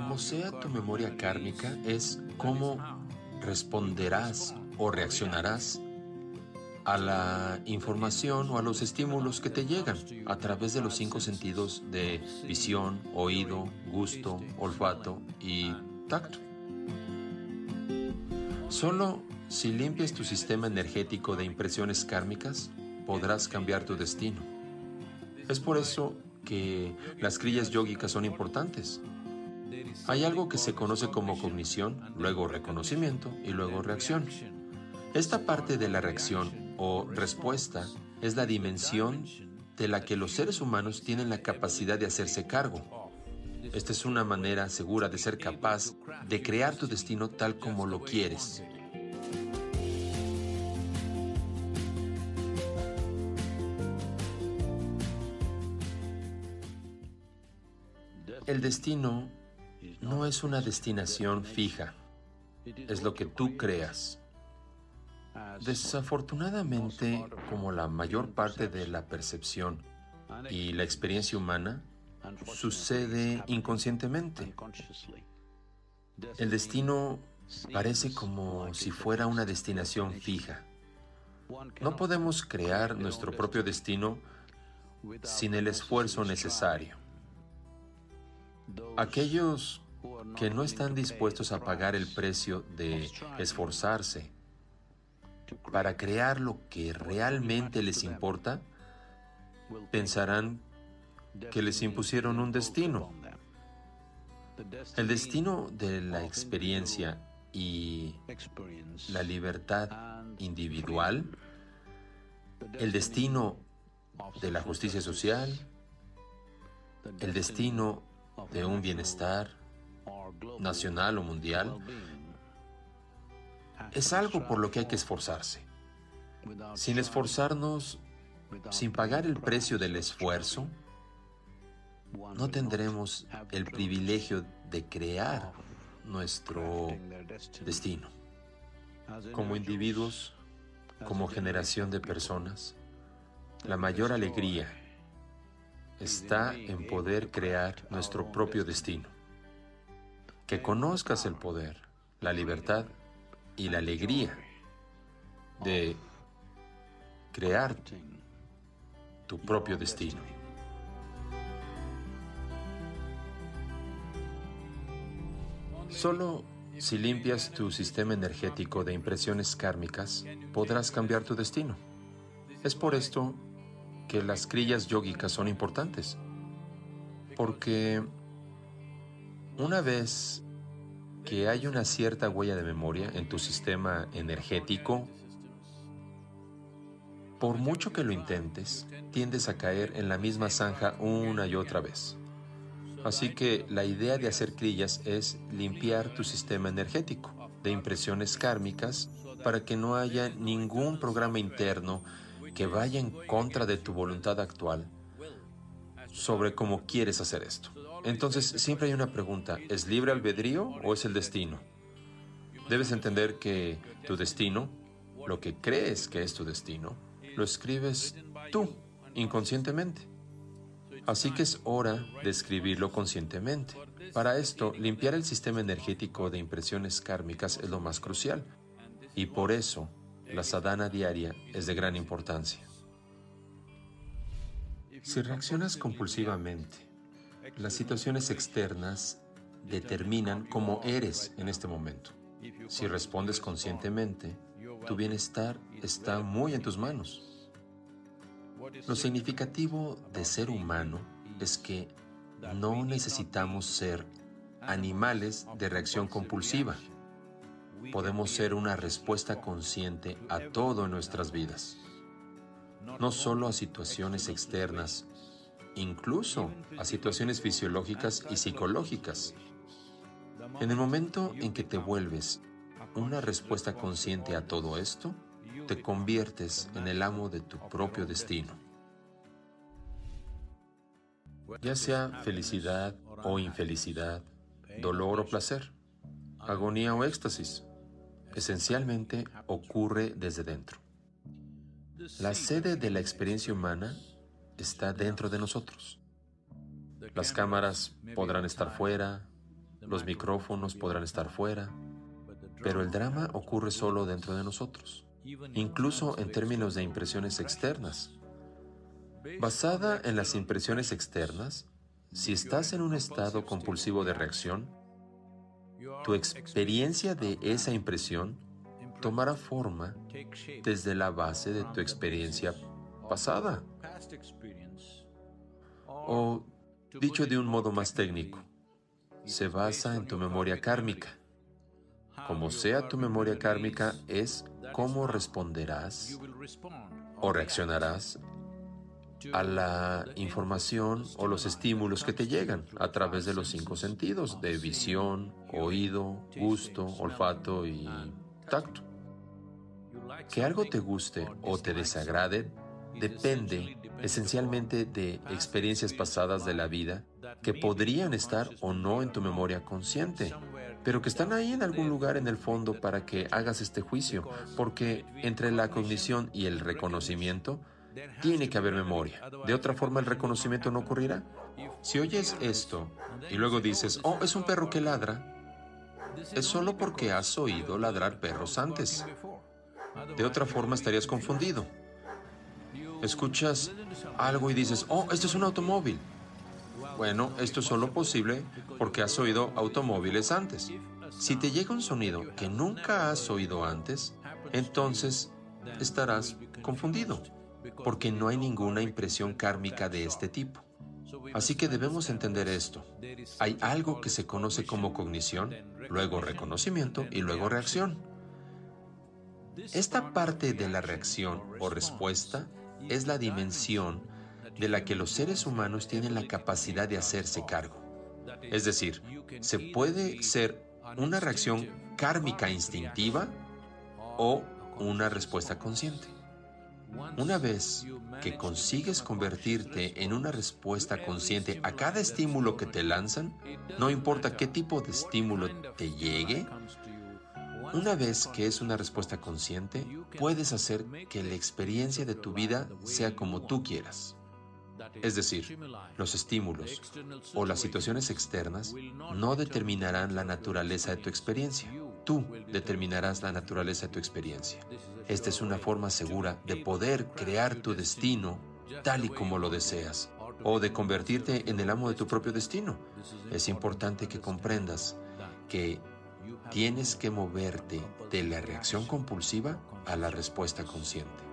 Como sea tu memoria kármica, es cómo responderás o reaccionarás a la información o a los estímulos que te llegan a través de los cinco sentidos de visión, oído, gusto, olfato y tacto. Solo si limpias tu sistema energético de impresiones kármicas, podrás cambiar tu destino. Es por eso que las crillas yógicas son importantes. Hay algo que se conoce como cognición, luego reconocimiento y luego reacción. Esta parte de la reacción o respuesta es la dimensión de la que los seres humanos tienen la capacidad de hacerse cargo. Esta es una manera segura de ser capaz de crear tu destino tal como lo quieres. El destino no es una destinación fija, es lo que tú creas. Desafortunadamente, como la mayor parte de la percepción y la experiencia humana, sucede inconscientemente. El destino parece como si fuera una destinación fija. No podemos crear nuestro propio destino sin el esfuerzo necesario. Aquellos que no están dispuestos a pagar el precio de esforzarse para crear lo que realmente les importa, pensarán que les impusieron un destino. El destino de la experiencia y la libertad individual, el destino de la justicia social, el destino de un bienestar nacional o mundial, es algo por lo que hay que esforzarse. Sin esforzarnos, sin pagar el precio del esfuerzo, no tendremos el privilegio de crear nuestro destino. Como individuos, como generación de personas, la mayor alegría está en poder crear nuestro propio destino. Que conozcas el poder, la libertad y la alegría de crear tu propio destino. Solo si limpias tu sistema energético de impresiones kármicas, podrás cambiar tu destino. Es por esto que las crillas yógicas son importantes. Porque una vez que hay una cierta huella de memoria en tu sistema energético, por mucho que lo intentes, tiendes a caer en la misma zanja una y otra vez. Así que la idea de hacer crillas es limpiar tu sistema energético de impresiones kármicas para que no haya ningún programa interno que vaya en contra de tu voluntad actual sobre cómo quieres hacer esto. Entonces siempre hay una pregunta, ¿es libre albedrío o es el destino? Debes entender que tu destino, lo que crees que es tu destino, lo escribes tú, inconscientemente. Así que es hora de escribirlo conscientemente. Para esto, limpiar el sistema energético de impresiones kármicas es lo más crucial. Y por eso, la sadhana diaria es de gran importancia. Si reaccionas compulsivamente, las situaciones externas determinan cómo eres en este momento. Si respondes conscientemente, tu bienestar está muy en tus manos. Lo significativo de ser humano es que no necesitamos ser animales de reacción compulsiva podemos ser una respuesta consciente a todo en nuestras vidas, no solo a situaciones externas, incluso a situaciones fisiológicas y psicológicas. En el momento en que te vuelves una respuesta consciente a todo esto, te conviertes en el amo de tu propio destino. Ya sea felicidad o infelicidad, dolor o placer, agonía o éxtasis, esencialmente ocurre desde dentro. La sede de la experiencia humana está dentro de nosotros. Las cámaras podrán estar fuera, los micrófonos podrán estar fuera, pero el drama ocurre solo dentro de nosotros, incluso en términos de impresiones externas. Basada en las impresiones externas, si estás en un estado compulsivo de reacción, tu experiencia de esa impresión tomará forma desde la base de tu experiencia pasada. O, dicho de un modo más técnico, se basa en tu memoria kármica. Como sea tu memoria kármica, es cómo responderás o reaccionarás a la información o los estímulos que te llegan a través de los cinco sentidos, de visión, oído, gusto, olfato y tacto. Que algo te guste o te desagrade depende esencialmente de experiencias pasadas de la vida que podrían estar o no en tu memoria consciente, pero que están ahí en algún lugar en el fondo para que hagas este juicio, porque entre la cognición y el reconocimiento tiene que haber memoria. De otra forma el reconocimiento no ocurrirá. Si oyes esto y luego dices, oh, es un perro que ladra, es solo porque has oído ladrar perros antes. De otra forma estarías confundido. Escuchas algo y dices, oh, esto es un automóvil. Bueno, esto es solo posible porque has oído automóviles antes. Si te llega un sonido que nunca has oído antes, entonces estarás confundido, porque no hay ninguna impresión kármica de este tipo. Así que debemos entender esto. Hay algo que se conoce como cognición, luego reconocimiento y luego reacción. Esta parte de la reacción o respuesta es la dimensión de la que los seres humanos tienen la capacidad de hacerse cargo. Es decir, se puede ser una reacción kármica instintiva o una respuesta consciente. Una vez que consigues convertirte en una respuesta consciente a cada estímulo que te lanzan, no importa qué tipo de estímulo te llegue, una vez que es una respuesta consciente, puedes hacer que la experiencia de tu vida sea como tú quieras. Es decir, los estímulos o las situaciones externas no determinarán la naturaleza de tu experiencia. Tú determinarás la naturaleza de tu experiencia. Esta es una forma segura de poder crear tu destino tal y como lo deseas o de convertirte en el amo de tu propio destino. Es importante que comprendas que Tienes que moverte de la reacción compulsiva a la respuesta consciente.